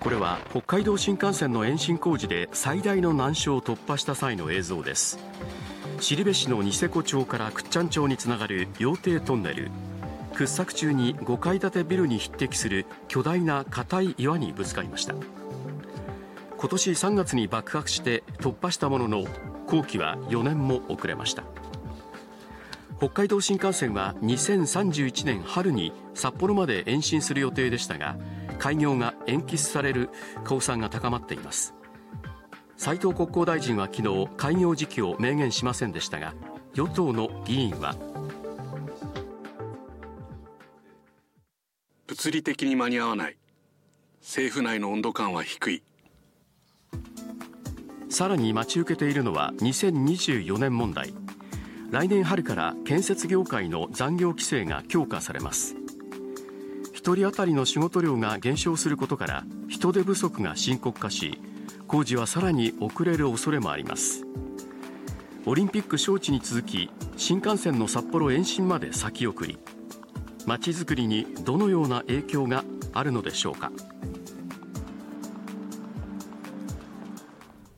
これは北海道新幹線の延伸工事で最大の難所を突破した際の映像です。後部市のニセコ町から倶知安町につながる羊蹄トンネル。掘削中に5階建てビルに匹敵する巨大な硬い岩にぶつかりました。今年3月に爆発して突破したものの工期は4年も遅れました。北海道新幹線は2031年春に札幌まで延伸する予定でしたが開業が延期される公算が高まっています。斉藤国交大臣は昨日開業時期を明言しませんでしたが与党の議員は物理的に間に合わない。政府内の温度感は低い。さらに待ち受けているのは2024年問題。来年春から建設業界の残業規制が強化されます1人当たりの仕事量が減少することから人手不足が深刻化し工事はさらに遅れる恐れもあります。オリンピック招致に続き新幹線の札幌延伸まで先送り。まちづくりにどのような影響があるのでしょうか。